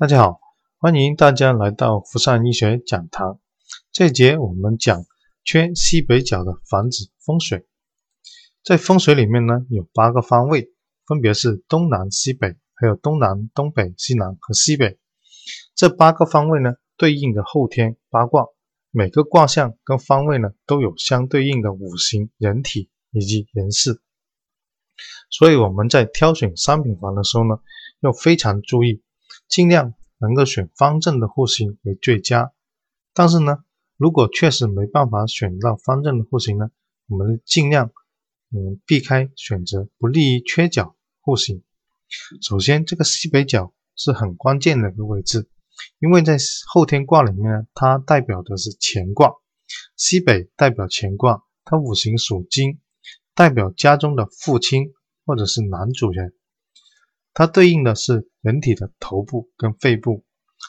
大家好，欢迎大家来到福善医学讲堂。这节我们讲缺西北角的房子风水。在风水里面呢，有八个方位，分别是东南西北，还有东南、东北、西南和西北。这八个方位呢，对应的后天八卦，每个卦象跟方位呢，都有相对应的五行、人体以及人事。所以我们在挑选商品房的时候呢，要非常注意。尽量能够选方正的户型为最佳，但是呢，如果确实没办法选到方正的户型呢，我们尽量嗯避开选择不利于缺角户型。首先，这个西北角是很关键的一个位置，因为在后天卦里面呢，它代表的是乾卦，西北代表乾卦，它五行属金，代表家中的父亲或者是男主人。它对应的是人体的头部跟肺部，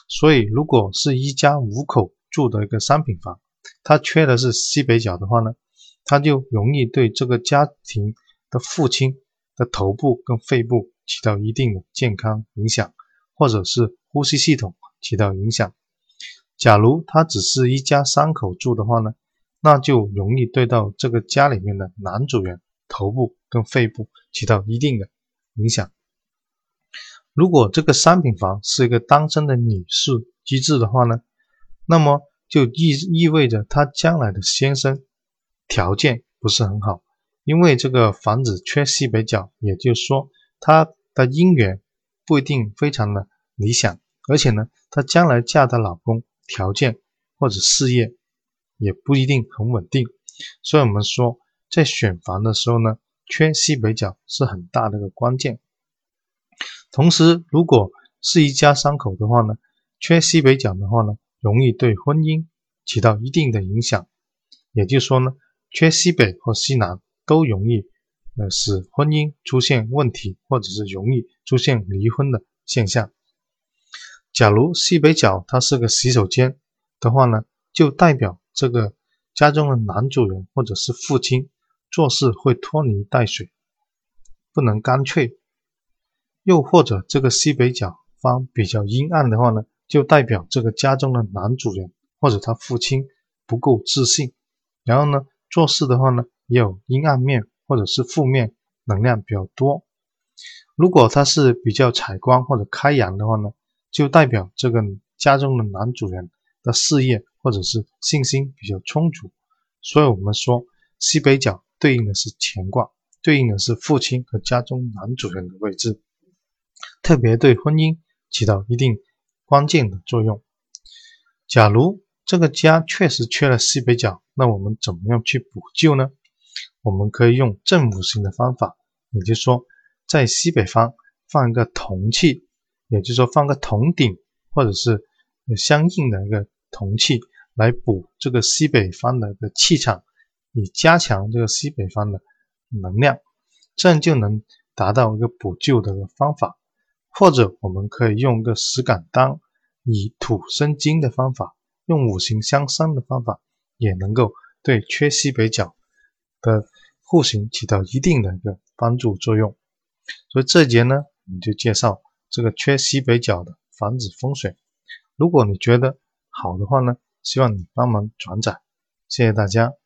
所以如果是一家五口住的一个商品房，它缺的是西北角的话呢，它就容易对这个家庭的父亲的头部跟肺部起到一定的健康影响，或者是呼吸系统起到影响。假如它只是一家三口住的话呢，那就容易对到这个家里面的男主人头部跟肺部起到一定的影响。如果这个商品房是一个单身的女士居住的话呢，那么就意意味着她将来的先生条件不是很好，因为这个房子缺西北角，也就是说她的姻缘不一定非常的理想，而且呢，她将来嫁的老公条件或者事业也不一定很稳定，所以我们说在选房的时候呢，缺西北角是很大的一个关键。同时，如果是一家三口的话呢，缺西北角的话呢，容易对婚姻起到一定的影响。也就是说呢，缺西北或西南都容易呃使婚姻出现问题，或者是容易出现离婚的现象。假如西北角它是个洗手间的话呢，就代表这个家中的男主人或者是父亲做事会拖泥带水，不能干脆。又或者这个西北角方比较阴暗的话呢，就代表这个家中的男主人或者他父亲不够自信，然后呢做事的话呢也有阴暗面或者是负面能量比较多。如果他是比较采光或者开阳的话呢，就代表这个家中的男主人的事业或者是信心比较充足。所以我们说西北角对应的是乾卦，对应的是父亲和家中男主人的位置。特别对婚姻起到一定关键的作用。假如这个家确实缺了西北角，那我们怎么样去补救呢？我们可以用正五行的方法，也就是说，在西北方放一个铜器，也就是说放个铜鼎，或者是相应的一个铜器，来补这个西北方的一个气场，以加强这个西北方的能量，这样就能达到一个补救的方法。或者我们可以用一个石敢当，以土生金的方法，用五行相生的方法，也能够对缺西北角的户型起到一定的一个帮助作用。所以这节呢，我们就介绍这个缺西北角的房子风水。如果你觉得好的话呢，希望你帮忙转载，谢谢大家。